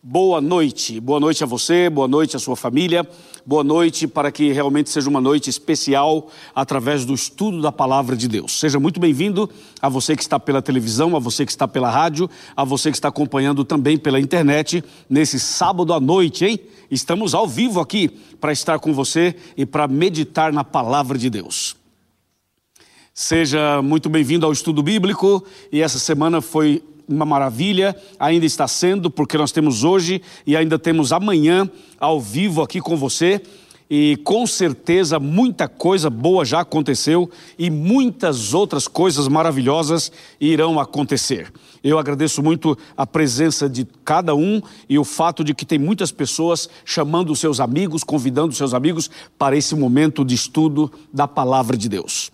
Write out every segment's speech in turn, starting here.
Boa noite, boa noite a você, boa noite à sua família, boa noite para que realmente seja uma noite especial através do estudo da palavra de Deus. Seja muito bem-vindo a você que está pela televisão, a você que está pela rádio, a você que está acompanhando também pela internet nesse sábado à noite, hein? Estamos ao vivo aqui para estar com você e para meditar na palavra de Deus. Seja muito bem-vindo ao estudo bíblico e essa semana foi uma maravilha, ainda está sendo, porque nós temos hoje e ainda temos amanhã ao vivo aqui com você. E com certeza muita coisa boa já aconteceu e muitas outras coisas maravilhosas irão acontecer. Eu agradeço muito a presença de cada um e o fato de que tem muitas pessoas chamando seus amigos, convidando seus amigos para esse momento de estudo da palavra de Deus.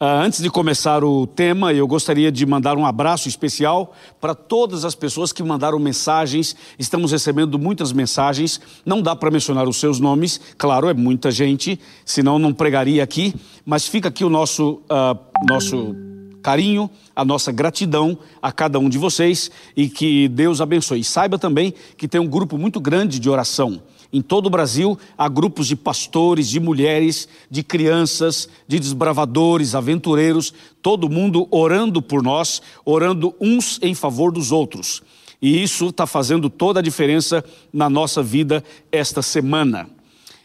Uh, antes de começar o tema, eu gostaria de mandar um abraço especial para todas as pessoas que mandaram mensagens. Estamos recebendo muitas mensagens. Não dá para mencionar os seus nomes, claro, é muita gente, senão não pregaria aqui. Mas fica aqui o nosso, uh, nosso carinho, a nossa gratidão a cada um de vocês e que Deus abençoe. E saiba também que tem um grupo muito grande de oração. Em todo o Brasil, há grupos de pastores, de mulheres, de crianças, de desbravadores, aventureiros, todo mundo orando por nós, orando uns em favor dos outros. E isso está fazendo toda a diferença na nossa vida esta semana.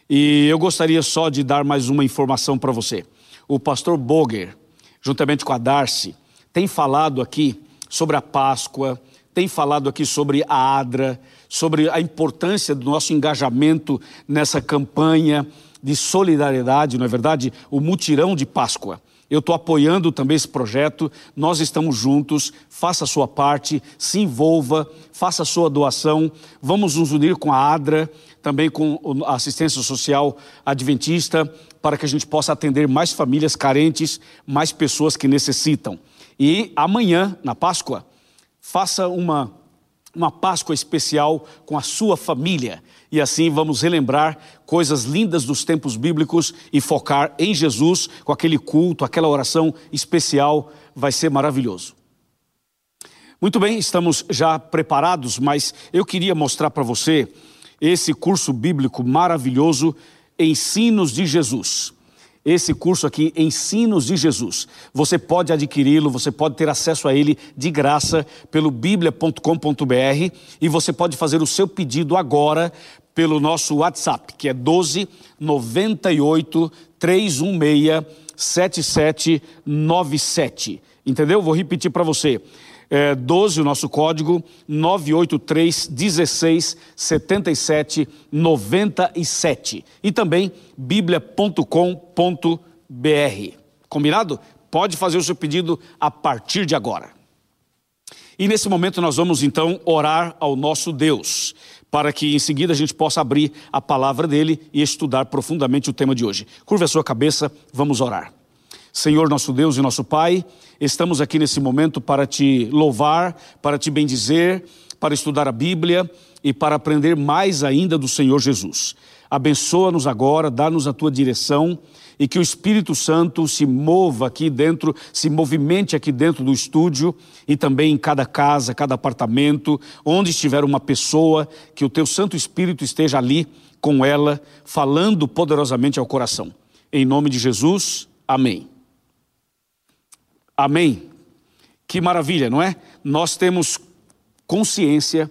E eu gostaria só de dar mais uma informação para você. O pastor Boger, juntamente com a Darcy, tem falado aqui sobre a Páscoa, tem falado aqui sobre a ADRA, sobre a importância do nosso engajamento nessa campanha de solidariedade, não é verdade? O mutirão de Páscoa. Eu estou apoiando também esse projeto, nós estamos juntos, faça a sua parte, se envolva, faça a sua doação, vamos nos unir com a ADRA, também com a assistência social adventista, para que a gente possa atender mais famílias carentes, mais pessoas que necessitam. E amanhã, na Páscoa, faça uma, uma Páscoa especial com a sua família. E assim vamos relembrar coisas lindas dos tempos bíblicos e focar em Jesus com aquele culto, aquela oração especial. Vai ser maravilhoso. Muito bem, estamos já preparados, mas eu queria mostrar para você esse curso bíblico maravilhoso, Ensinos de Jesus esse curso aqui, Ensinos de Jesus. Você pode adquiri-lo, você pode ter acesso a ele de graça pelo biblia.com.br e você pode fazer o seu pedido agora pelo nosso WhatsApp, que é 12 98 316 7797. Entendeu? Vou repetir para você é, 12, o nosso código, 983 16 77 97. E também bíblia.com.br. Combinado? Pode fazer o seu pedido a partir de agora. E nesse momento nós vamos então orar ao nosso Deus, para que em seguida a gente possa abrir a palavra dele e estudar profundamente o tema de hoje. Curva a sua cabeça, vamos orar. Senhor nosso Deus e nosso Pai, estamos aqui nesse momento para te louvar, para te bendizer, para estudar a Bíblia e para aprender mais ainda do Senhor Jesus. Abençoa-nos agora, dá-nos a tua direção e que o Espírito Santo se mova aqui dentro, se movimente aqui dentro do estúdio e também em cada casa, cada apartamento, onde estiver uma pessoa, que o teu Santo Espírito esteja ali com ela, falando poderosamente ao coração. Em nome de Jesus, amém. Amém? Que maravilha, não é? Nós temos consciência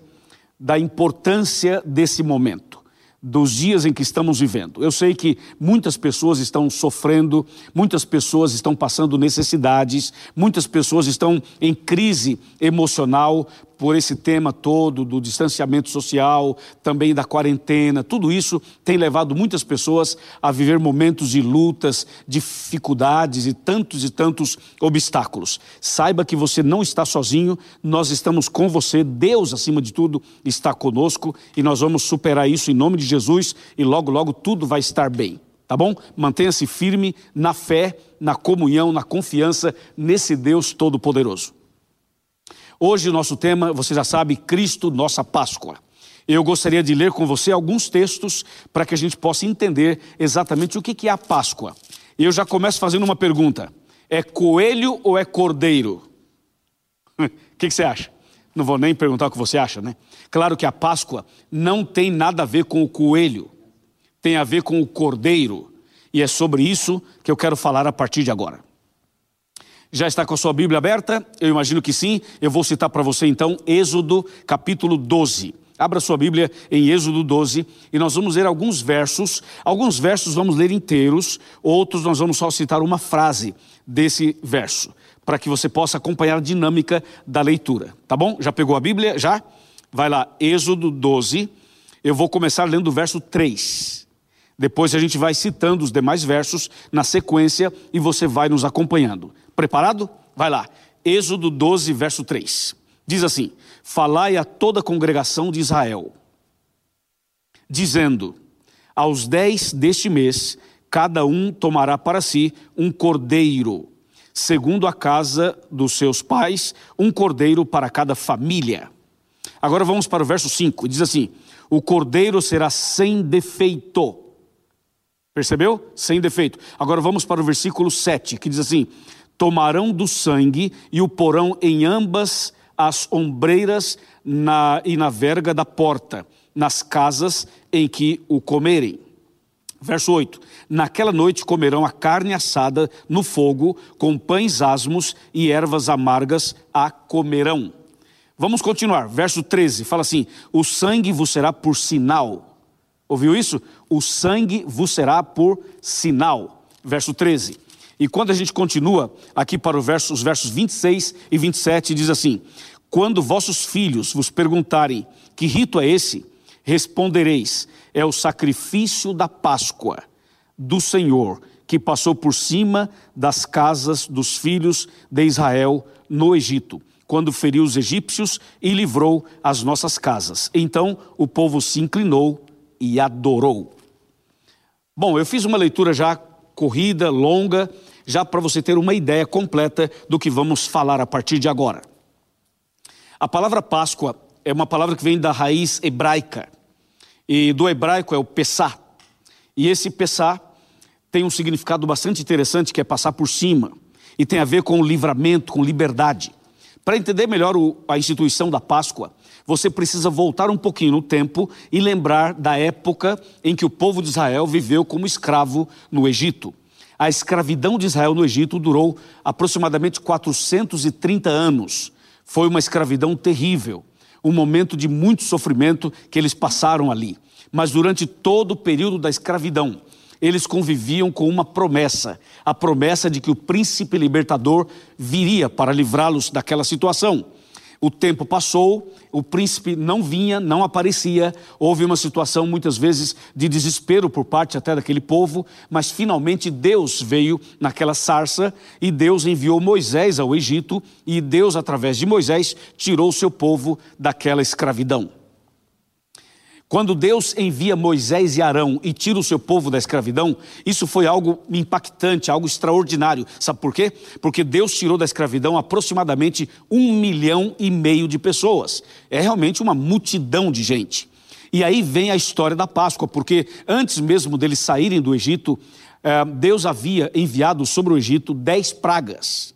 da importância desse momento, dos dias em que estamos vivendo. Eu sei que muitas pessoas estão sofrendo, muitas pessoas estão passando necessidades, muitas pessoas estão em crise emocional por esse tema todo do distanciamento social, também da quarentena, tudo isso tem levado muitas pessoas a viver momentos de lutas, dificuldades e tantos e tantos obstáculos. Saiba que você não está sozinho, nós estamos com você, Deus acima de tudo está conosco e nós vamos superar isso em nome de Jesus e logo, logo tudo vai estar bem tá bom? Mantenha-se firme na fé, na comunhão, na confiança nesse Deus Todo-Poderoso. Hoje o nosso tema, você já sabe, Cristo, nossa Páscoa. Eu gostaria de ler com você alguns textos para que a gente possa entender exatamente o que é a Páscoa. Eu já começo fazendo uma pergunta: é coelho ou é cordeiro? O que você acha? Não vou nem perguntar o que você acha, né? Claro que a Páscoa não tem nada a ver com o coelho, tem a ver com o cordeiro, e é sobre isso que eu quero falar a partir de agora. Já está com a sua Bíblia aberta? Eu imagino que sim. Eu vou citar para você então Êxodo capítulo 12. Abra sua Bíblia em Êxodo 12 e nós vamos ler alguns versos. Alguns versos vamos ler inteiros, outros nós vamos só citar uma frase desse verso, para que você possa acompanhar a dinâmica da leitura. Tá bom? Já pegou a Bíblia? Já? Vai lá, Êxodo 12. Eu vou começar lendo o verso 3. Depois a gente vai citando os demais versos na sequência e você vai nos acompanhando. Preparado? Vai lá. Êxodo 12, verso 3. Diz assim: Falai a toda a congregação de Israel, dizendo: Aos dez deste mês, cada um tomará para si um cordeiro, segundo a casa dos seus pais, um cordeiro para cada família. Agora vamos para o verso 5, diz assim: O cordeiro será sem defeito. Percebeu? Sem defeito. Agora vamos para o versículo 7, que diz assim: tomarão do sangue e o porão em ambas as ombreiras na, e na verga da porta, nas casas em que o comerem. Verso 8: Naquela noite comerão a carne assada no fogo, com pães asmos e ervas amargas a comerão. Vamos continuar. Verso 13 fala assim: O sangue vos será por sinal. Ouviu isso? O sangue vos será por sinal. Verso 13. E quando a gente continua aqui para verso, os versos 26 e 27, diz assim: Quando vossos filhos vos perguntarem que rito é esse, respondereis: É o sacrifício da Páscoa do Senhor, que passou por cima das casas dos filhos de Israel no Egito, quando feriu os egípcios e livrou as nossas casas. Então o povo se inclinou e adorou. Bom, eu fiz uma leitura já corrida, longa, já para você ter uma ideia completa do que vamos falar a partir de agora. A palavra Páscoa é uma palavra que vem da raiz hebraica, e do hebraico é o Pessá. E esse Pessá tem um significado bastante interessante que é passar por cima, e tem a ver com livramento, com liberdade. Para entender melhor a instituição da Páscoa, você precisa voltar um pouquinho no tempo e lembrar da época em que o povo de Israel viveu como escravo no Egito. A escravidão de Israel no Egito durou aproximadamente 430 anos. Foi uma escravidão terrível, um momento de muito sofrimento que eles passaram ali. Mas durante todo o período da escravidão, eles conviviam com uma promessa, a promessa de que o príncipe libertador viria para livrá-los daquela situação. O tempo passou, o príncipe não vinha, não aparecia, houve uma situação muitas vezes de desespero por parte até daquele povo, mas finalmente Deus veio naquela sarça e Deus enviou Moisés ao Egito e Deus, através de Moisés, tirou o seu povo daquela escravidão. Quando Deus envia Moisés e Arão e tira o seu povo da escravidão, isso foi algo impactante, algo extraordinário. Sabe por quê? Porque Deus tirou da escravidão aproximadamente um milhão e meio de pessoas. É realmente uma multidão de gente. E aí vem a história da Páscoa, porque antes mesmo deles saírem do Egito, eh, Deus havia enviado sobre o Egito dez pragas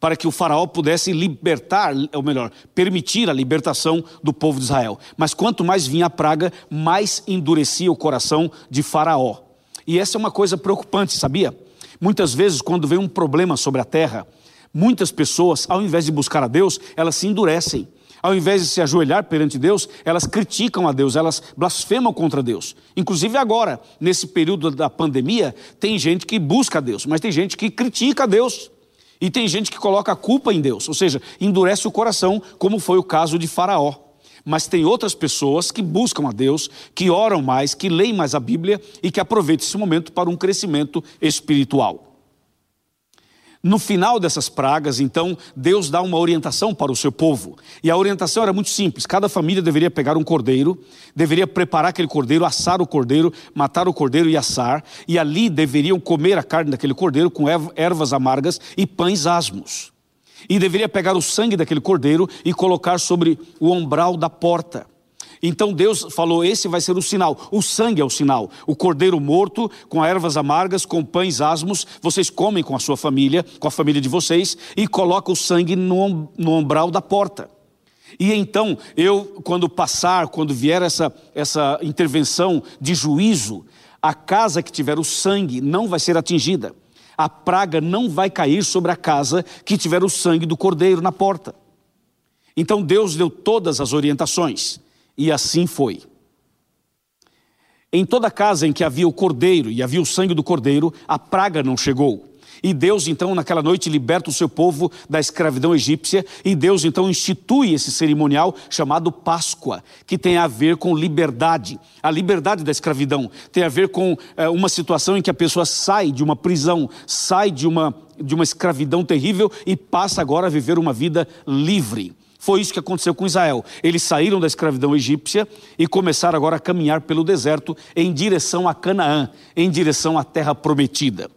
para que o faraó pudesse libertar, ou melhor, permitir a libertação do povo de Israel. Mas quanto mais vinha a praga, mais endurecia o coração de faraó. E essa é uma coisa preocupante, sabia? Muitas vezes, quando vem um problema sobre a terra, muitas pessoas, ao invés de buscar a Deus, elas se endurecem. Ao invés de se ajoelhar perante Deus, elas criticam a Deus, elas blasfemam contra Deus. Inclusive agora, nesse período da pandemia, tem gente que busca a Deus, mas tem gente que critica a Deus. E tem gente que coloca a culpa em Deus, ou seja, endurece o coração, como foi o caso de Faraó. Mas tem outras pessoas que buscam a Deus, que oram mais, que leem mais a Bíblia e que aproveitam esse momento para um crescimento espiritual. No final dessas pragas, então, Deus dá uma orientação para o seu povo. E a orientação era muito simples: cada família deveria pegar um cordeiro, deveria preparar aquele cordeiro, assar o cordeiro, matar o cordeiro e assar, e ali deveriam comer a carne daquele cordeiro com ervas amargas e pães asmos. E deveria pegar o sangue daquele cordeiro e colocar sobre o umbral da porta. Então Deus falou: esse vai ser o sinal. O sangue é o sinal. O cordeiro morto, com ervas amargas, com pães asmos, vocês comem com a sua família, com a família de vocês, e coloca o sangue no, no umbral da porta. E então, eu, quando passar, quando vier essa, essa intervenção de juízo, a casa que tiver o sangue não vai ser atingida. A praga não vai cair sobre a casa que tiver o sangue do cordeiro na porta. Então Deus deu todas as orientações, e assim foi. Em toda casa em que havia o cordeiro e havia o sangue do cordeiro, a praga não chegou. E Deus, então, naquela noite, liberta o seu povo da escravidão egípcia, e Deus, então, institui esse cerimonial chamado Páscoa, que tem a ver com liberdade. A liberdade da escravidão tem a ver com é, uma situação em que a pessoa sai de uma prisão, sai de uma, de uma escravidão terrível e passa agora a viver uma vida livre. Foi isso que aconteceu com Israel. Eles saíram da escravidão egípcia e começaram agora a caminhar pelo deserto em direção a Canaã, em direção à terra prometida.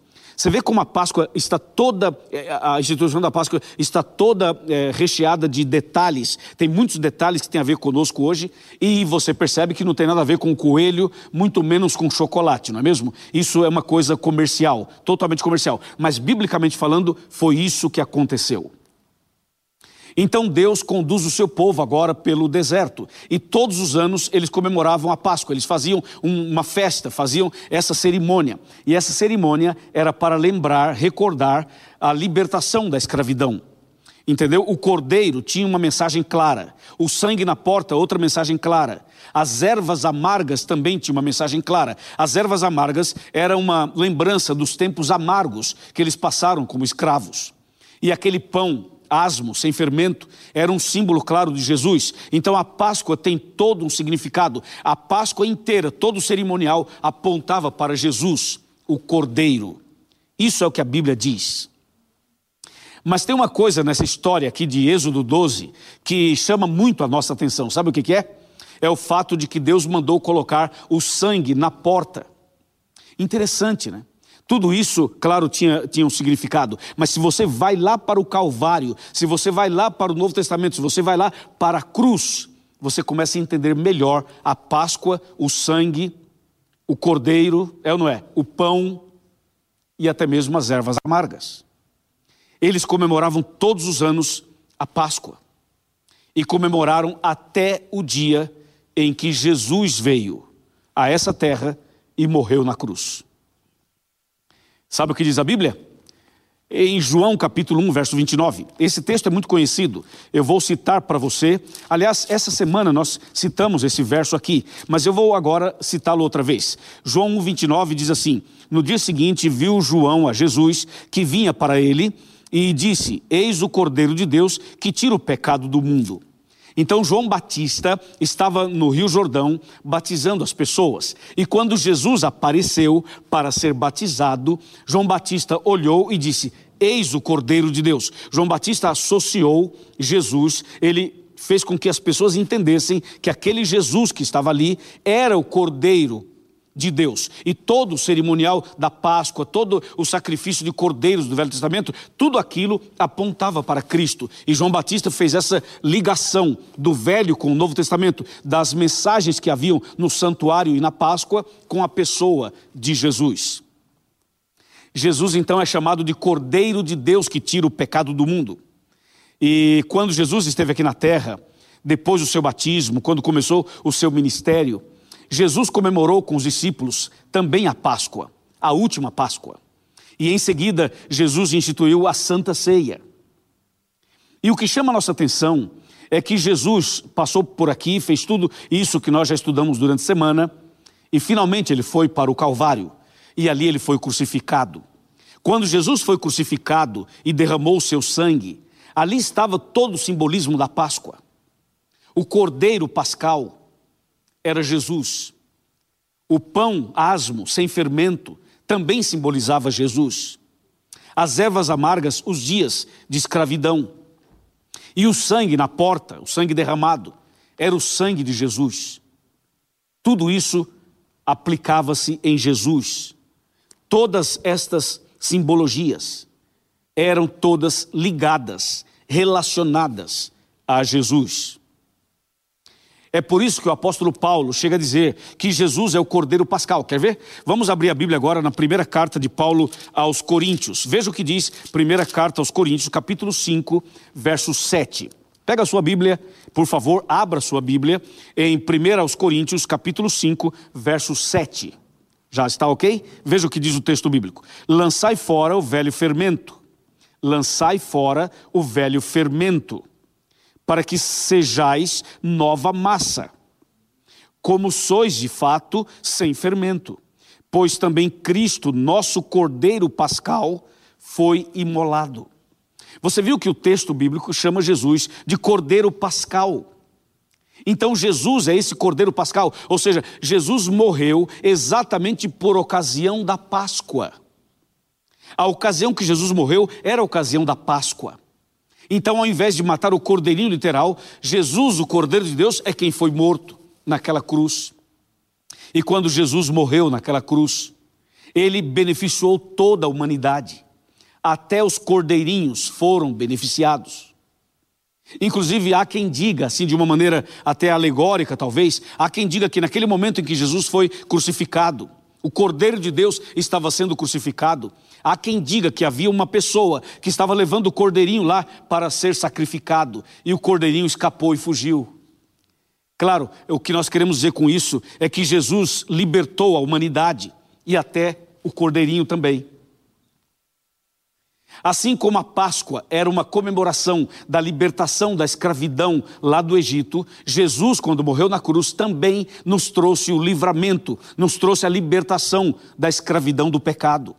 Você vê como a Páscoa está toda, é, a instituição da Páscoa está toda é, recheada de detalhes. Tem muitos detalhes que têm a ver conosco hoje e você percebe que não tem nada a ver com coelho, muito menos com chocolate, não é mesmo? Isso é uma coisa comercial, totalmente comercial. Mas biblicamente falando, foi isso que aconteceu. Então Deus conduz o seu povo agora pelo deserto. E todos os anos eles comemoravam a Páscoa, eles faziam uma festa, faziam essa cerimônia. E essa cerimônia era para lembrar, recordar a libertação da escravidão. Entendeu? O cordeiro tinha uma mensagem clara, o sangue na porta, outra mensagem clara. As ervas amargas também tinham uma mensagem clara. As ervas amargas eram uma lembrança dos tempos amargos que eles passaram como escravos. E aquele pão asmo, sem fermento, era um símbolo claro de Jesus. Então a Páscoa tem todo um significado. A Páscoa inteira, todo o cerimonial apontava para Jesus, o Cordeiro. Isso é o que a Bíblia diz. Mas tem uma coisa nessa história aqui de Êxodo 12 que chama muito a nossa atenção. Sabe o que é? É o fato de que Deus mandou colocar o sangue na porta. Interessante, né? Tudo isso, claro, tinha, tinha um significado, mas se você vai lá para o Calvário, se você vai lá para o Novo Testamento, se você vai lá para a cruz, você começa a entender melhor a Páscoa, o sangue, o cordeiro, é ou não é? O pão e até mesmo as ervas amargas. Eles comemoravam todos os anos a Páscoa e comemoraram até o dia em que Jesus veio a essa terra e morreu na cruz. Sabe o que diz a Bíblia? Em João capítulo 1, verso 29. Esse texto é muito conhecido. Eu vou citar para você. Aliás, essa semana nós citamos esse verso aqui, mas eu vou agora citá-lo outra vez. João 1, 29 diz assim: No dia seguinte viu João a Jesus que vinha para ele e disse: Eis o Cordeiro de Deus que tira o pecado do mundo. Então João Batista estava no Rio Jordão batizando as pessoas. E quando Jesus apareceu para ser batizado, João Batista olhou e disse: Eis o Cordeiro de Deus. João Batista associou Jesus, ele fez com que as pessoas entendessem que aquele Jesus que estava ali era o Cordeiro de Deus. E todo o cerimonial da Páscoa, todo o sacrifício de cordeiros do Velho Testamento, tudo aquilo apontava para Cristo. E João Batista fez essa ligação do Velho com o Novo Testamento, das mensagens que haviam no santuário e na Páscoa, com a pessoa de Jesus. Jesus então é chamado de Cordeiro de Deus que tira o pecado do mundo. E quando Jesus esteve aqui na terra, depois do seu batismo, quando começou o seu ministério, Jesus comemorou com os discípulos também a Páscoa, a última Páscoa. E em seguida, Jesus instituiu a Santa Ceia. E o que chama a nossa atenção é que Jesus passou por aqui, fez tudo isso que nós já estudamos durante a semana, e finalmente ele foi para o Calvário, e ali ele foi crucificado. Quando Jesus foi crucificado e derramou o seu sangue, ali estava todo o simbolismo da Páscoa. O cordeiro pascal, era Jesus. O pão asmo, sem fermento, também simbolizava Jesus. As ervas amargas, os dias de escravidão. E o sangue na porta, o sangue derramado, era o sangue de Jesus. Tudo isso aplicava-se em Jesus. Todas estas simbologias eram todas ligadas, relacionadas a Jesus. É por isso que o apóstolo Paulo chega a dizer que Jesus é o Cordeiro Pascal. Quer ver? Vamos abrir a Bíblia agora na primeira carta de Paulo aos Coríntios. Veja o que diz, primeira carta aos Coríntios, capítulo 5, verso 7. Pega a sua Bíblia, por favor, abra a sua Bíblia em 1 Coríntios, capítulo 5, verso 7. Já está ok? Veja o que diz o texto bíblico. Lançai fora o velho fermento. Lançai fora o velho fermento, para que sejais nova massa, como sois de fato sem fermento. Pois também Cristo, nosso Cordeiro Pascal, foi imolado. Você viu que o texto bíblico chama Jesus de Cordeiro Pascal. Então Jesus é esse Cordeiro Pascal, ou seja, Jesus morreu exatamente por ocasião da Páscoa. A ocasião que Jesus morreu era a ocasião da Páscoa. Então, ao invés de matar o cordeirinho literal, Jesus, o Cordeiro de Deus, é quem foi morto naquela cruz. E quando Jesus morreu naquela cruz, ele beneficiou toda a humanidade. Até os cordeirinhos foram beneficiados. Inclusive, há quem diga, assim, de uma maneira até alegórica, talvez, há quem diga que naquele momento em que Jesus foi crucificado, o Cordeiro de Deus estava sendo crucificado. Há quem diga que havia uma pessoa que estava levando o cordeirinho lá para ser sacrificado e o cordeirinho escapou e fugiu. Claro, o que nós queremos dizer com isso é que Jesus libertou a humanidade e até o cordeirinho também. Assim como a Páscoa era uma comemoração da libertação da escravidão lá do Egito, Jesus, quando morreu na cruz, também nos trouxe o livramento, nos trouxe a libertação da escravidão do pecado.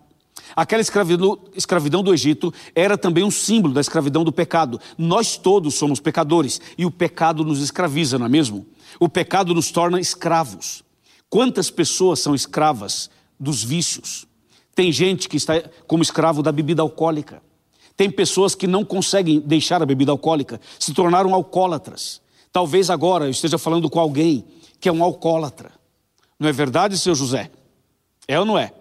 Aquela escravidão, escravidão, do Egito era também um símbolo da escravidão do pecado. Nós todos somos pecadores e o pecado nos escraviza, não é mesmo? O pecado nos torna escravos. Quantas pessoas são escravas dos vícios? Tem gente que está como escravo da bebida alcoólica. Tem pessoas que não conseguem deixar a bebida alcoólica, se tornaram alcoólatras. Talvez agora eu esteja falando com alguém que é um alcoólatra. Não é verdade, seu José? É ou não é?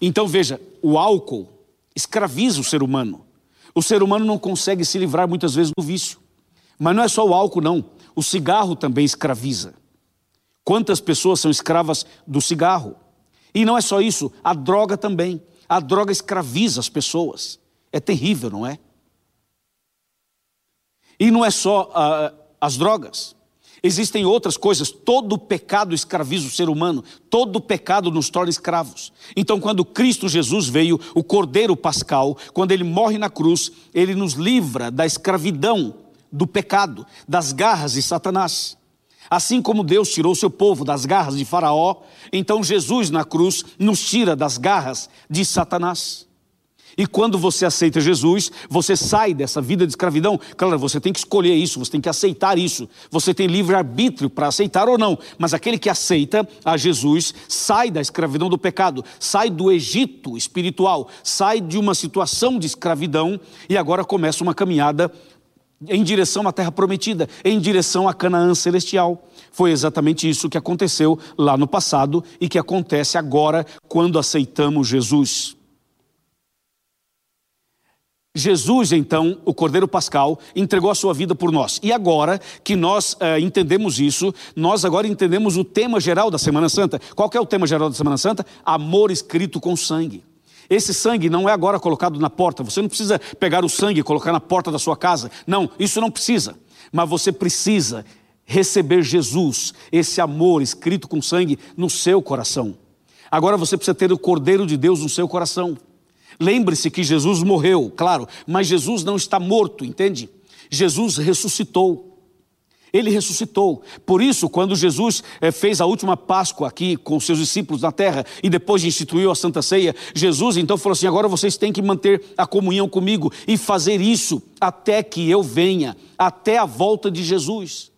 Então veja, o álcool escraviza o ser humano. O ser humano não consegue se livrar muitas vezes do vício. Mas não é só o álcool, não. O cigarro também escraviza. Quantas pessoas são escravas do cigarro? E não é só isso, a droga também. A droga escraviza as pessoas. É terrível, não é? E não é só uh, as drogas. Existem outras coisas. Todo pecado escraviza o ser humano. Todo pecado nos torna escravos. Então, quando Cristo Jesus veio, o Cordeiro Pascal, quando ele morre na cruz, ele nos livra da escravidão do pecado, das garras de Satanás. Assim como Deus tirou seu povo das garras de Faraó, então Jesus na cruz nos tira das garras de Satanás. E quando você aceita Jesus, você sai dessa vida de escravidão. Claro, você tem que escolher isso, você tem que aceitar isso. Você tem livre-arbítrio para aceitar ou não. Mas aquele que aceita a Jesus sai da escravidão do pecado, sai do Egito espiritual, sai de uma situação de escravidão e agora começa uma caminhada em direção à terra prometida, em direção à Canaã celestial. Foi exatamente isso que aconteceu lá no passado e que acontece agora quando aceitamos Jesus. Jesus, então, o Cordeiro Pascal, entregou a sua vida por nós. E agora que nós é, entendemos isso, nós agora entendemos o tema geral da Semana Santa. Qual é o tema geral da Semana Santa? Amor escrito com sangue. Esse sangue não é agora colocado na porta. Você não precisa pegar o sangue e colocar na porta da sua casa. Não, isso não precisa. Mas você precisa receber Jesus, esse amor escrito com sangue no seu coração. Agora você precisa ter o Cordeiro de Deus no seu coração. Lembre-se que Jesus morreu, claro, mas Jesus não está morto, entende? Jesus ressuscitou. Ele ressuscitou. Por isso, quando Jesus eh, fez a última Páscoa aqui com seus discípulos na terra e depois instituiu a Santa Ceia, Jesus então falou assim: agora vocês têm que manter a comunhão comigo e fazer isso até que eu venha, até a volta de Jesus.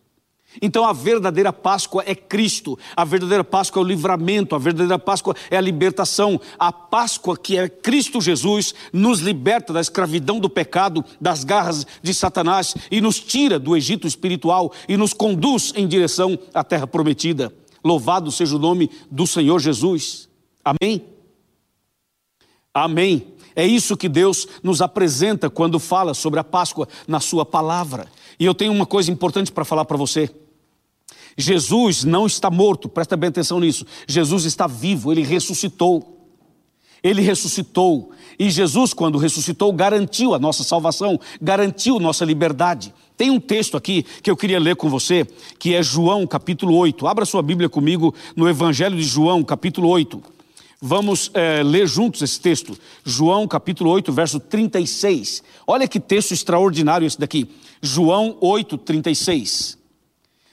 Então a verdadeira Páscoa é Cristo, a verdadeira Páscoa é o livramento, a verdadeira Páscoa é a libertação. A Páscoa que é Cristo Jesus nos liberta da escravidão do pecado, das garras de Satanás e nos tira do Egito espiritual e nos conduz em direção à terra prometida. Louvado seja o nome do Senhor Jesus. Amém? Amém. É isso que Deus nos apresenta quando fala sobre a Páscoa na Sua palavra. E eu tenho uma coisa importante para falar para você. Jesus não está morto, presta bem atenção nisso. Jesus está vivo, ele ressuscitou. Ele ressuscitou. E Jesus, quando ressuscitou, garantiu a nossa salvação, garantiu nossa liberdade. Tem um texto aqui que eu queria ler com você, que é João capítulo 8. Abra sua Bíblia comigo no Evangelho de João, capítulo 8. Vamos é, ler juntos esse texto. João capítulo 8, verso 36. Olha que texto extraordinário esse daqui. João 8, 36.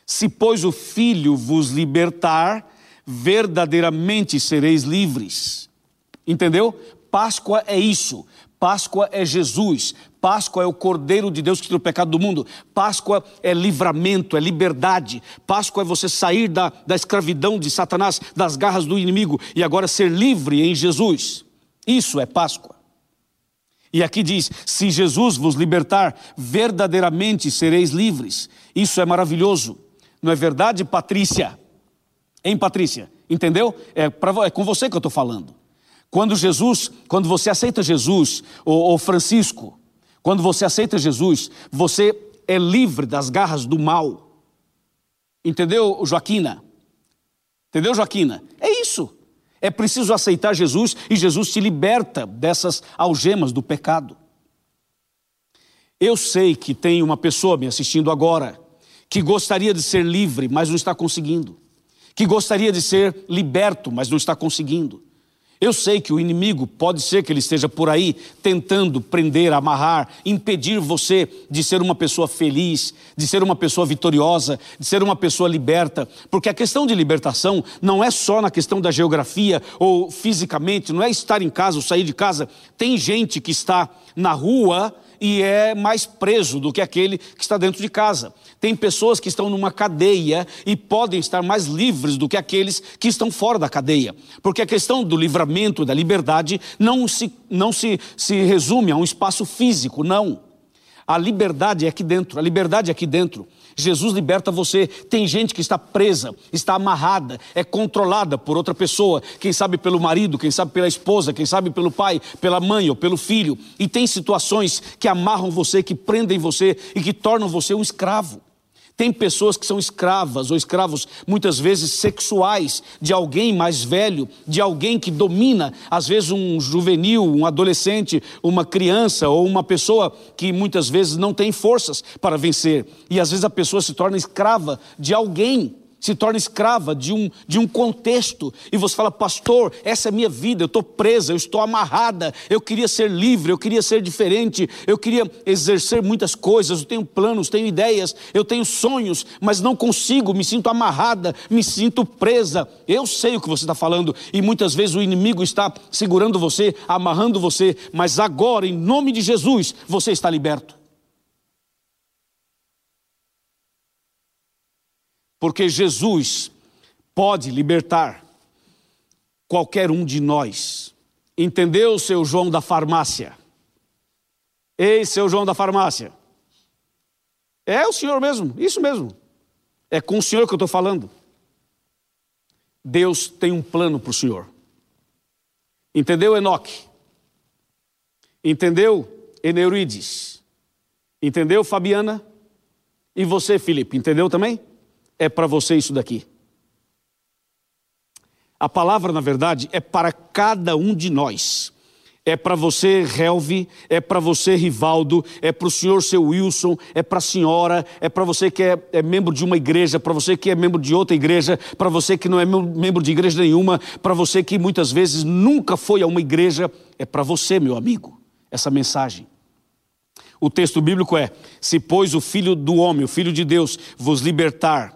Se, pois, o Filho vos libertar, verdadeiramente sereis livres. Entendeu? Páscoa é isso. Páscoa é Jesus. Páscoa é o Cordeiro de Deus que tira o pecado do mundo. Páscoa é livramento, é liberdade. Páscoa é você sair da, da escravidão de Satanás, das garras do inimigo e agora ser livre em Jesus. Isso é Páscoa. E aqui diz: se Jesus vos libertar, verdadeiramente sereis livres. Isso é maravilhoso. Não é verdade, Patrícia? Hein, Patrícia? Entendeu? É, pra, é com você que eu estou falando. Quando Jesus, quando você aceita Jesus, ou Francisco, quando você aceita Jesus, você é livre das garras do mal. Entendeu, Joaquina? Entendeu, Joaquina? É isso. É preciso aceitar Jesus e Jesus te liberta dessas algemas do pecado. Eu sei que tem uma pessoa me assistindo agora que gostaria de ser livre, mas não está conseguindo. Que gostaria de ser liberto, mas não está conseguindo. Eu sei que o inimigo pode ser que ele esteja por aí tentando prender, amarrar, impedir você de ser uma pessoa feliz, de ser uma pessoa vitoriosa, de ser uma pessoa liberta, porque a questão de libertação não é só na questão da geografia ou fisicamente, não é estar em casa ou sair de casa. Tem gente que está na rua e é mais preso do que aquele que está dentro de casa. Tem pessoas que estão numa cadeia e podem estar mais livres do que aqueles que estão fora da cadeia. Porque a questão do livramento, da liberdade, não se, não se, se resume a um espaço físico, não. A liberdade é aqui dentro, a liberdade é aqui dentro. Jesus liberta você. Tem gente que está presa, está amarrada, é controlada por outra pessoa, quem sabe pelo marido, quem sabe pela esposa, quem sabe pelo pai, pela mãe ou pelo filho. E tem situações que amarram você, que prendem você e que tornam você um escravo. Tem pessoas que são escravas ou escravos, muitas vezes sexuais, de alguém mais velho, de alguém que domina, às vezes um juvenil, um adolescente, uma criança ou uma pessoa que muitas vezes não tem forças para vencer. E às vezes a pessoa se torna escrava de alguém se torna escrava de um, de um contexto, e você fala, pastor, essa é minha vida, eu estou presa, eu estou amarrada, eu queria ser livre, eu queria ser diferente, eu queria exercer muitas coisas, eu tenho planos, tenho ideias, eu tenho sonhos, mas não consigo, me sinto amarrada, me sinto presa. Eu sei o que você está falando, e muitas vezes o inimigo está segurando você, amarrando você, mas agora, em nome de Jesus, você está liberto. Porque Jesus pode libertar qualquer um de nós. Entendeu, seu João da farmácia? Ei, seu João da farmácia. É o senhor mesmo, isso mesmo. É com o senhor que eu estou falando. Deus tem um plano para o senhor. Entendeu, Enoque? Entendeu, Eneurides? Entendeu, Fabiana? E você, Felipe, entendeu também? É para você isso daqui. A palavra, na verdade, é para cada um de nós. É para você, Helvi, é para você, Rivaldo, é para o senhor, seu Wilson, é para a senhora, é para você que é, é, membro de uma igreja, para você que é membro de outra igreja, para você que não é membro de igreja nenhuma, para você que muitas vezes nunca foi a uma igreja, é para você, meu amigo, essa mensagem. O texto bíblico é: Se, pois, o Filho do Homem, o Filho de Deus, vos libertar,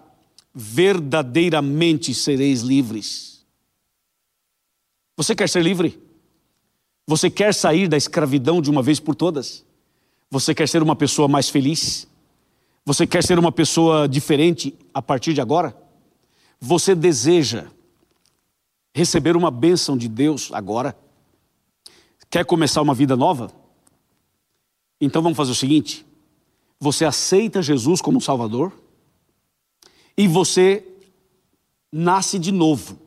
verdadeiramente sereis livres. Você quer ser livre? Você quer sair da escravidão de uma vez por todas? Você quer ser uma pessoa mais feliz? Você quer ser uma pessoa diferente a partir de agora? Você deseja receber uma bênção de Deus agora? Quer começar uma vida nova? Então vamos fazer o seguinte: você aceita Jesus como Salvador? E você nasce de novo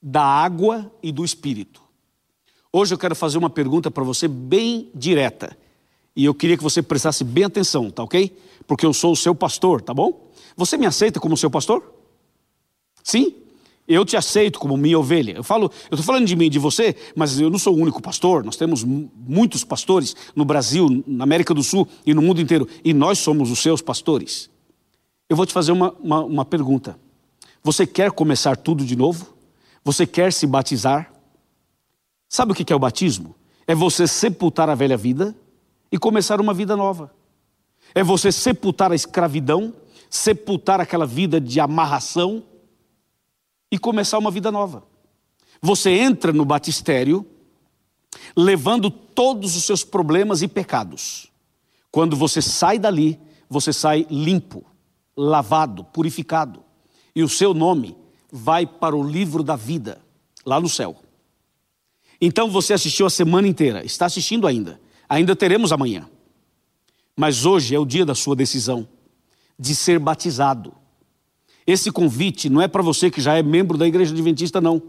da água e do espírito. Hoje eu quero fazer uma pergunta para você bem direta. E eu queria que você prestasse bem atenção, tá ok? Porque eu sou o seu pastor, tá bom? Você me aceita como seu pastor? Sim? Eu te aceito como minha ovelha. Eu falo, eu estou falando de mim de você, mas eu não sou o único pastor. Nós temos muitos pastores no Brasil, na América do Sul e no mundo inteiro. E nós somos os seus pastores. Eu vou te fazer uma, uma, uma pergunta. Você quer começar tudo de novo? Você quer se batizar? Sabe o que é o batismo? É você sepultar a velha vida e começar uma vida nova. É você sepultar a escravidão, sepultar aquela vida de amarração e começar uma vida nova. Você entra no batistério levando todos os seus problemas e pecados. Quando você sai dali, você sai limpo, lavado, purificado. E o seu nome vai para o livro da vida, lá no céu. Então você assistiu a semana inteira, está assistindo ainda. Ainda teremos amanhã. Mas hoje é o dia da sua decisão de ser batizado. Esse convite não é para você que já é membro da igreja adventista, não.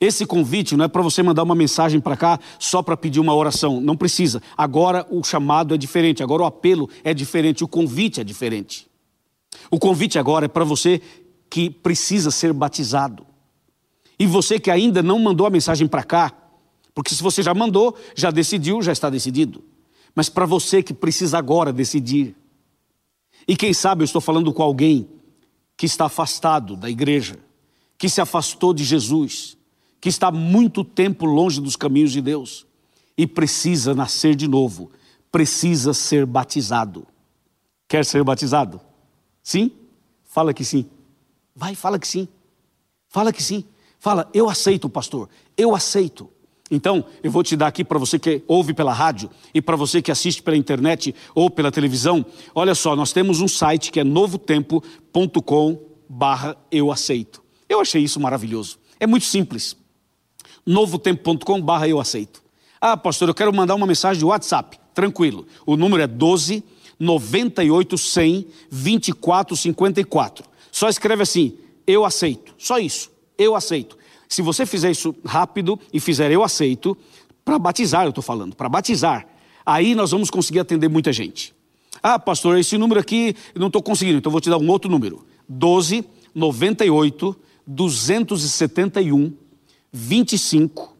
Esse convite não é para você mandar uma mensagem para cá só para pedir uma oração. Não precisa. Agora o chamado é diferente, agora o apelo é diferente, o convite é diferente. O convite agora é para você que precisa ser batizado. E você que ainda não mandou a mensagem para cá, porque se você já mandou, já decidiu, já está decidido. Mas para você que precisa agora decidir. E quem sabe eu estou falando com alguém que está afastado da igreja, que se afastou de Jesus, que está muito tempo longe dos caminhos de Deus e precisa nascer de novo, precisa ser batizado. Quer ser batizado? Sim? Fala que sim. Vai, fala que sim. Fala que sim. Fala, eu aceito, pastor. Eu aceito. Então, eu vou te dar aqui para você que ouve pela rádio e para você que assiste pela internet ou pela televisão. Olha só, nós temos um site que é novotempo.com barra eu aceito. Eu achei isso maravilhoso. É muito simples. novotempo.com barra eu aceito. Ah, pastor, eu quero mandar uma mensagem de WhatsApp. Tranquilo. O número é 12 98 100 24 54. Só escreve assim, eu aceito. Só isso. Eu aceito. Se você fizer isso rápido e fizer eu aceito, para batizar, eu estou falando, para batizar, aí nós vamos conseguir atender muita gente. Ah, pastor, esse número aqui eu não estou conseguindo, então vou te dar um outro número: 12 98 271 25,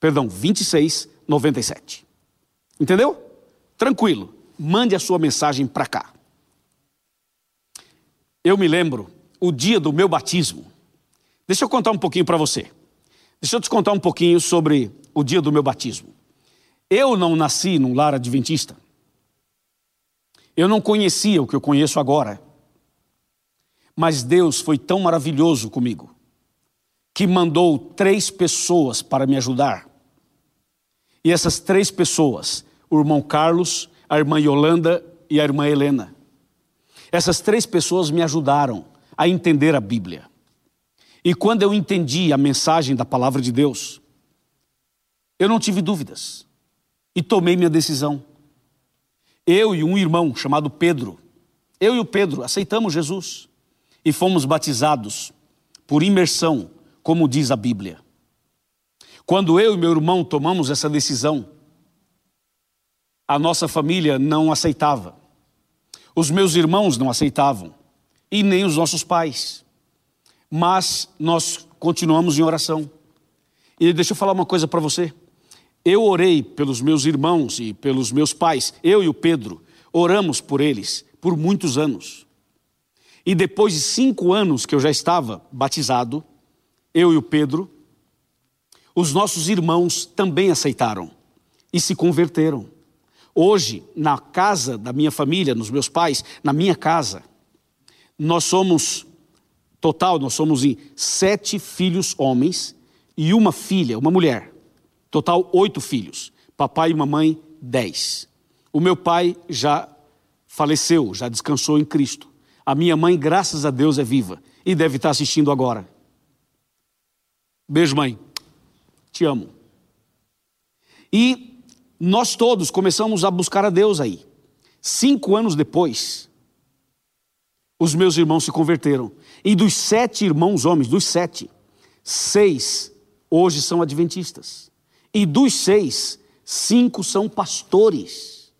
perdão, 26 97. Entendeu? Tranquilo, mande a sua mensagem para cá. Eu me lembro o dia do meu batismo. Deixa eu contar um pouquinho para você. Deixa eu te contar um pouquinho sobre o dia do meu batismo. Eu não nasci num lar adventista. Eu não conhecia o que eu conheço agora. Mas Deus foi tão maravilhoso comigo que mandou três pessoas para me ajudar. E essas três pessoas, o irmão Carlos, a irmã Yolanda e a irmã Helena. Essas três pessoas me ajudaram a entender a Bíblia. E quando eu entendi a mensagem da palavra de Deus, eu não tive dúvidas e tomei minha decisão. Eu e um irmão chamado Pedro, eu e o Pedro aceitamos Jesus e fomos batizados por imersão, como diz a Bíblia. Quando eu e meu irmão tomamos essa decisão, a nossa família não aceitava, os meus irmãos não aceitavam e nem os nossos pais mas nós continuamos em oração. E deixa eu falar uma coisa para você. Eu orei pelos meus irmãos e pelos meus pais, eu e o Pedro, oramos por eles por muitos anos. E depois de cinco anos que eu já estava batizado, eu e o Pedro, os nossos irmãos também aceitaram e se converteram. Hoje, na casa da minha família, nos meus pais, na minha casa, nós somos Total, nós somos em sete filhos homens e uma filha, uma mulher. Total, oito filhos. Papai e mamãe, dez. O meu pai já faleceu, já descansou em Cristo. A minha mãe, graças a Deus, é viva e deve estar assistindo agora. Beijo, mãe. Te amo. E nós todos começamos a buscar a Deus aí. Cinco anos depois, os meus irmãos se converteram. E dos sete irmãos homens, dos sete, seis hoje são adventistas. E dos seis, cinco são pastores.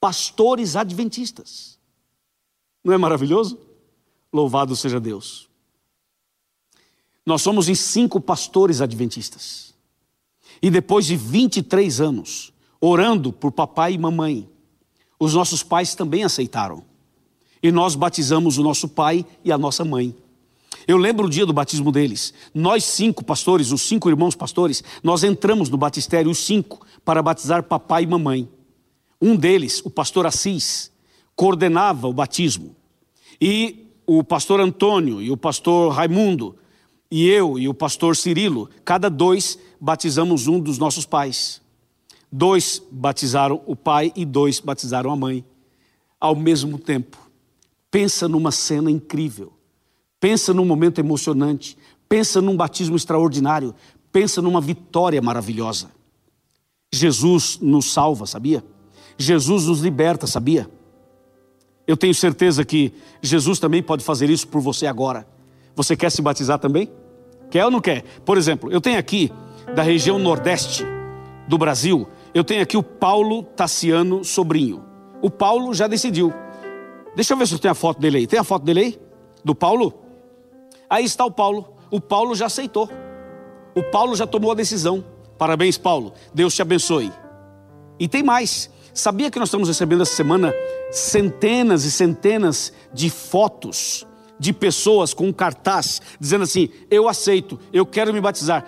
Pastores adventistas. Não é maravilhoso? Louvado seja Deus. Nós somos em cinco pastores adventistas. E depois de 23 anos, orando por papai e mamãe, os nossos pais também aceitaram. E nós batizamos o nosso pai e a nossa mãe. Eu lembro o dia do batismo deles. Nós cinco pastores, os cinco irmãos pastores, nós entramos no batistério, os cinco, para batizar papai e mamãe. Um deles, o pastor Assis, coordenava o batismo. E o pastor Antônio e o pastor Raimundo, e eu e o pastor Cirilo, cada dois batizamos um dos nossos pais. Dois batizaram o pai e dois batizaram a mãe. Ao mesmo tempo. Pensa numa cena incrível. Pensa num momento emocionante. Pensa num batismo extraordinário. Pensa numa vitória maravilhosa. Jesus nos salva, sabia? Jesus nos liberta, sabia? Eu tenho certeza que Jesus também pode fazer isso por você agora. Você quer se batizar também? Quer ou não quer? Por exemplo, eu tenho aqui da região nordeste do Brasil, eu tenho aqui o Paulo Tassiano Sobrinho. O Paulo já decidiu. Deixa eu ver se eu tenho a foto dele aí. Tem a foto dele aí? Do Paulo? Aí está o Paulo. O Paulo já aceitou. O Paulo já tomou a decisão. Parabéns, Paulo. Deus te abençoe. E tem mais. Sabia que nós estamos recebendo essa semana centenas e centenas de fotos de pessoas com cartaz dizendo assim: Eu aceito, eu quero me batizar.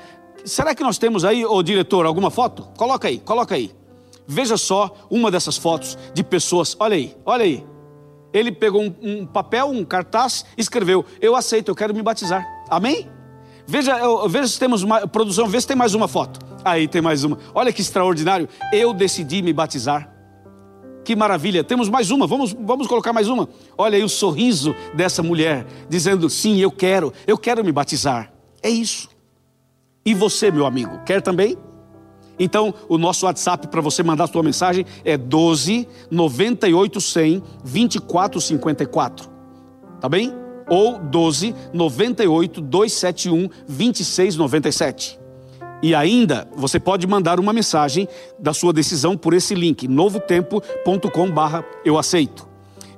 Será que nós temos aí, ô diretor, alguma foto? Coloca aí, coloca aí. Veja só uma dessas fotos de pessoas. Olha aí, olha aí. Ele pegou um, um papel, um cartaz, escreveu: Eu aceito, eu quero me batizar. Amém? Veja, veja se temos uma produção, vê se tem mais uma foto. Aí tem mais uma. Olha que extraordinário. Eu decidi me batizar. Que maravilha. Temos mais uma, vamos, vamos colocar mais uma. Olha aí o sorriso dessa mulher, dizendo: Sim, eu quero, eu quero me batizar. É isso. E você, meu amigo, quer também? Então, o nosso WhatsApp para você mandar sua mensagem é 12 98 100 24 54. Tá bem? Ou 12 98 271 26 97. E ainda, você pode mandar uma mensagem da sua decisão por esse link, novotempo.com/barra eu aceito.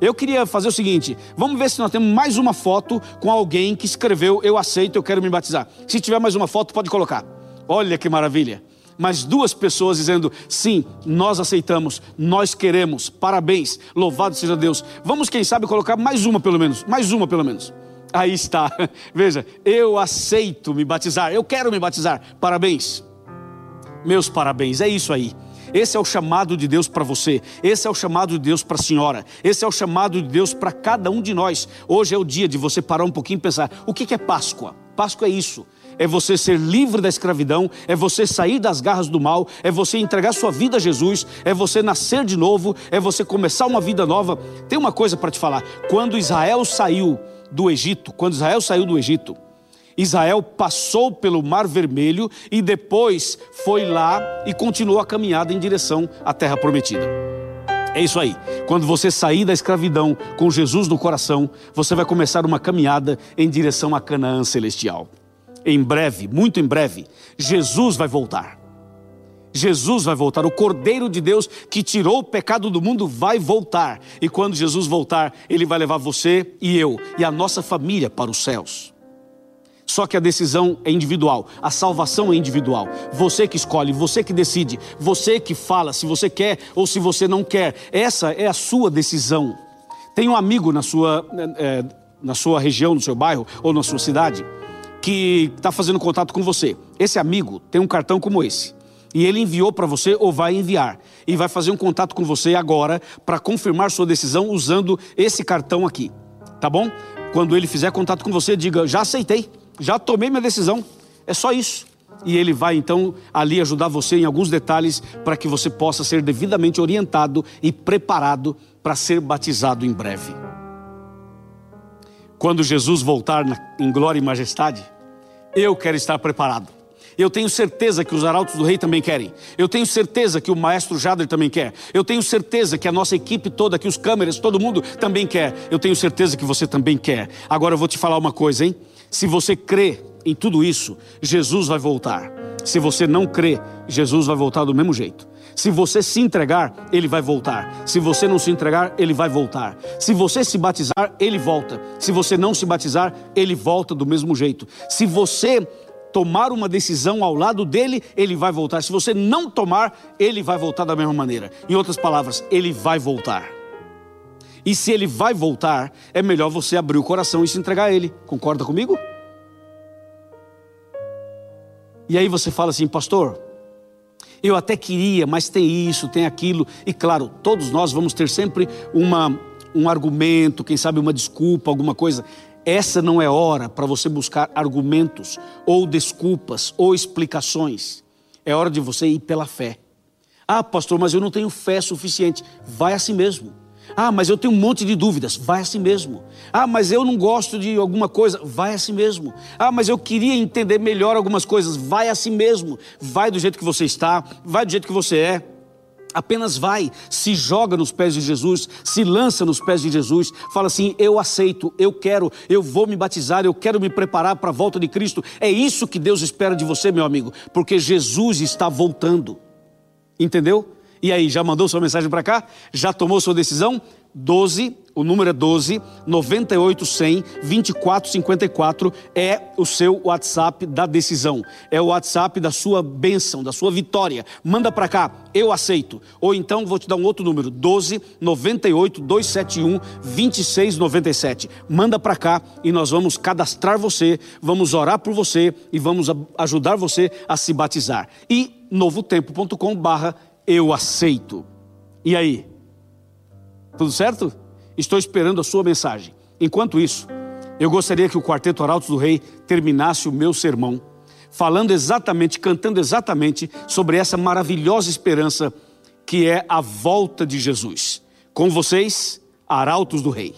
Eu queria fazer o seguinte: vamos ver se nós temos mais uma foto com alguém que escreveu eu aceito, eu quero me batizar. Se tiver mais uma foto, pode colocar. Olha que maravilha. Mais duas pessoas dizendo sim, nós aceitamos, nós queremos, parabéns, louvado seja Deus. Vamos, quem sabe, colocar mais uma pelo menos, mais uma pelo menos. Aí está. Veja, eu aceito me batizar, eu quero me batizar. Parabéns. Meus parabéns, é isso aí. Esse é o chamado de Deus para você. Esse é o chamado de Deus para a senhora. Esse é o chamado de Deus para cada um de nós. Hoje é o dia de você parar um pouquinho e pensar: o que é Páscoa? Páscoa é isso. É você ser livre da escravidão, é você sair das garras do mal, é você entregar sua vida a Jesus, é você nascer de novo, é você começar uma vida nova. Tem uma coisa para te falar: quando Israel saiu do Egito, quando Israel saiu do Egito, Israel passou pelo Mar Vermelho e depois foi lá e continuou a caminhada em direção à terra prometida. É isso aí. Quando você sair da escravidão com Jesus no coração, você vai começar uma caminhada em direção à Canaã celestial. Em breve, muito em breve, Jesus vai voltar. Jesus vai voltar, o Cordeiro de Deus que tirou o pecado do mundo vai voltar. E quando Jesus voltar, ele vai levar você e eu e a nossa família para os céus. Só que a decisão é individual, a salvação é individual. Você que escolhe, você que decide, você que fala se você quer ou se você não quer. Essa é a sua decisão. Tem um amigo na sua, é, na sua região, no seu bairro ou na sua cidade que está fazendo contato com você. Esse amigo tem um cartão como esse e ele enviou para você ou vai enviar. E vai fazer um contato com você agora para confirmar sua decisão usando esse cartão aqui. Tá bom? Quando ele fizer contato com você, diga: já aceitei, já tomei minha decisão. É só isso. E ele vai então ali ajudar você em alguns detalhes para que você possa ser devidamente orientado e preparado para ser batizado em breve. Quando Jesus voltar em glória e majestade, eu quero estar preparado. Eu tenho certeza que os arautos do rei também querem. Eu tenho certeza que o maestro Jader também quer. Eu tenho certeza que a nossa equipe toda, que os câmeras, todo mundo também quer. Eu tenho certeza que você também quer. Agora eu vou te falar uma coisa, hein? Se você crê em tudo isso, Jesus vai voltar. Se você não crê, Jesus vai voltar do mesmo jeito. Se você se entregar, ele vai voltar. Se você não se entregar, ele vai voltar. Se você se batizar, ele volta. Se você não se batizar, ele volta do mesmo jeito. Se você tomar uma decisão ao lado dele, ele vai voltar. Se você não tomar, ele vai voltar da mesma maneira. Em outras palavras, ele vai voltar. E se ele vai voltar, é melhor você abrir o coração e se entregar a ele. Concorda comigo? E aí você fala assim, pastor, eu até queria, mas tem isso, tem aquilo. E claro, todos nós vamos ter sempre uma, um argumento, quem sabe uma desculpa, alguma coisa. Essa não é hora para você buscar argumentos, ou desculpas, ou explicações. É hora de você ir pela fé. Ah, pastor, mas eu não tenho fé suficiente. Vai assim mesmo. Ah, mas eu tenho um monte de dúvidas. Vai assim mesmo. Ah, mas eu não gosto de alguma coisa. Vai assim mesmo. Ah, mas eu queria entender melhor algumas coisas. Vai assim mesmo. Vai do jeito que você está. Vai do jeito que você é. Apenas vai, se joga nos pés de Jesus, se lança nos pés de Jesus, fala assim: Eu aceito, eu quero, eu vou me batizar, eu quero me preparar para a volta de Cristo. É isso que Deus espera de você, meu amigo, porque Jesus está voltando. Entendeu? E aí, já mandou sua mensagem para cá? Já tomou sua decisão? 12, o número é 12 98 100 24 54 é o seu WhatsApp da decisão. É o WhatsApp da sua bênção, da sua vitória. Manda para cá, eu aceito. Ou então vou te dar um outro número, 12 98 271 26 97. Manda para cá e nós vamos cadastrar você, vamos orar por você e vamos ajudar você a se batizar. E novotempo.com/barra eu aceito. E aí? Tudo certo? Estou esperando a sua mensagem. Enquanto isso, eu gostaria que o Quarteto Arautos do Rei terminasse o meu sermão, falando exatamente, cantando exatamente sobre essa maravilhosa esperança que é a volta de Jesus. Com vocês, Arautos do Rei.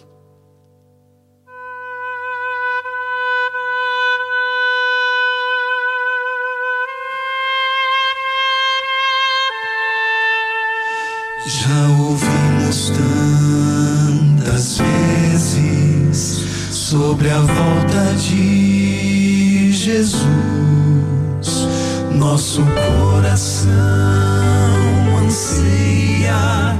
Já ouvimos tantas vezes sobre a volta de Jesus. Nosso coração anseia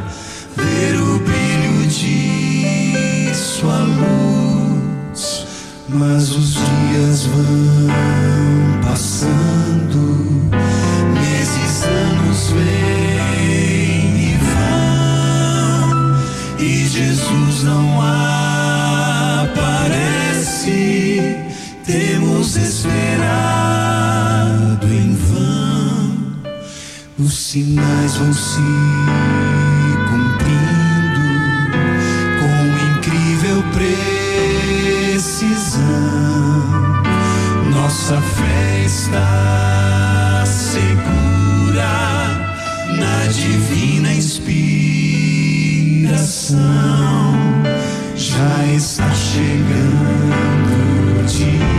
ver o brilho de Sua luz, mas os dias vão passando, Jesus não aparece. Temos esperado em vão, os sinais vão se cumprindo com incrível precisão. Nossa fé está segura na divina inspiração. Já está chegando o dia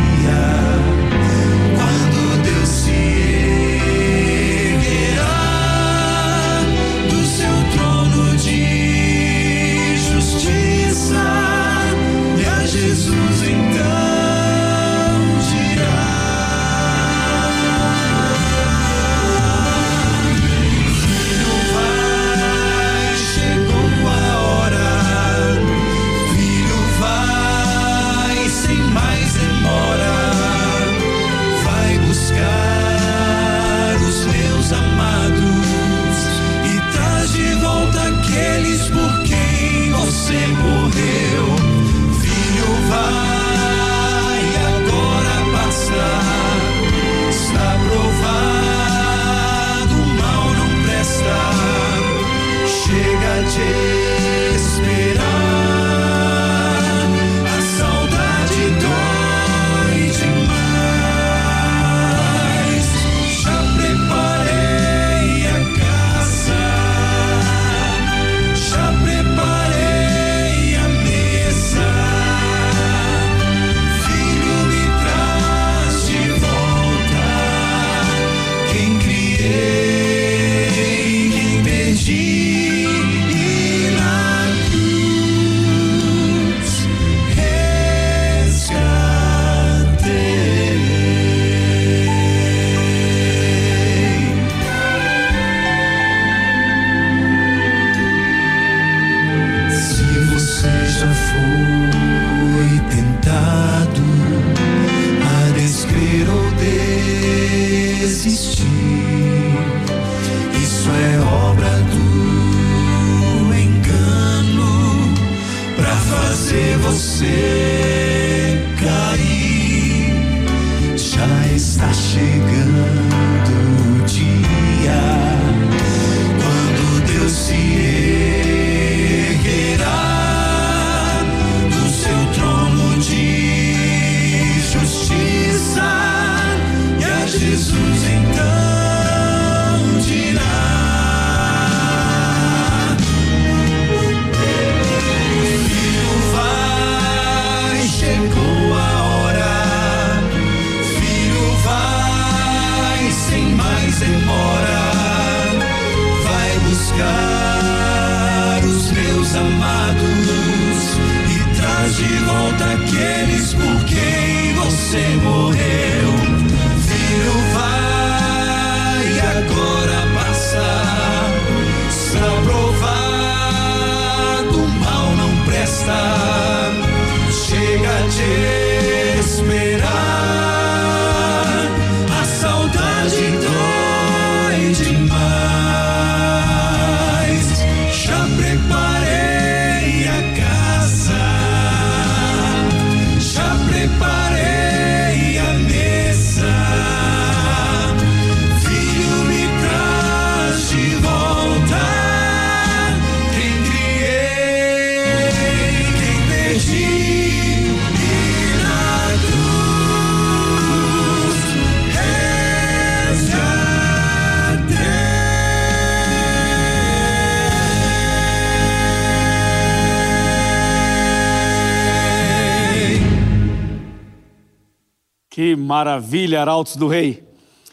Que maravilha, Arautos do Rei.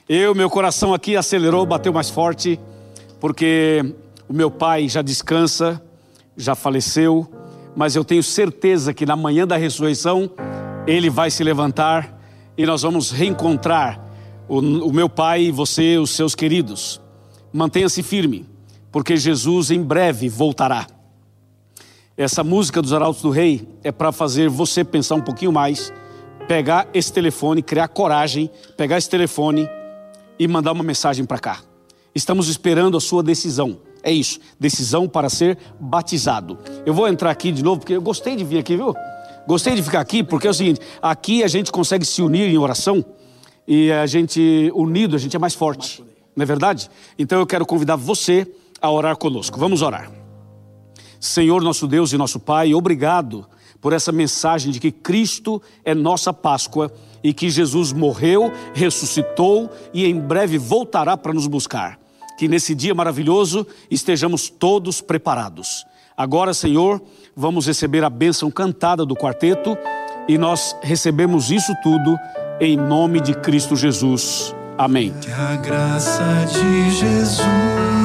Eu, meu coração aqui acelerou, bateu mais forte, porque o meu pai já descansa, já faleceu, mas eu tenho certeza que na manhã da ressurreição ele vai se levantar e nós vamos reencontrar o, o meu pai e você, os seus queridos. Mantenha-se firme, porque Jesus em breve voltará. Essa música dos Arautos do Rei é para fazer você pensar um pouquinho mais, pegar esse telefone, criar coragem, pegar esse telefone e mandar uma mensagem para cá. Estamos esperando a sua decisão. É isso, decisão para ser batizado. Eu vou entrar aqui de novo porque eu gostei de vir aqui, viu? Gostei de ficar aqui porque é o seguinte, aqui a gente consegue se unir em oração e a gente unido a gente é mais forte. Não é verdade? Então eu quero convidar você a orar conosco. Vamos orar. Senhor nosso Deus e nosso Pai, obrigado por essa mensagem de que Cristo é nossa Páscoa e que Jesus morreu, ressuscitou e em breve voltará para nos buscar. Que nesse dia maravilhoso estejamos todos preparados. Agora, Senhor, vamos receber a bênção cantada do quarteto e nós recebemos isso tudo em nome de Cristo Jesus. Amém. Que a graça de Jesus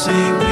sempre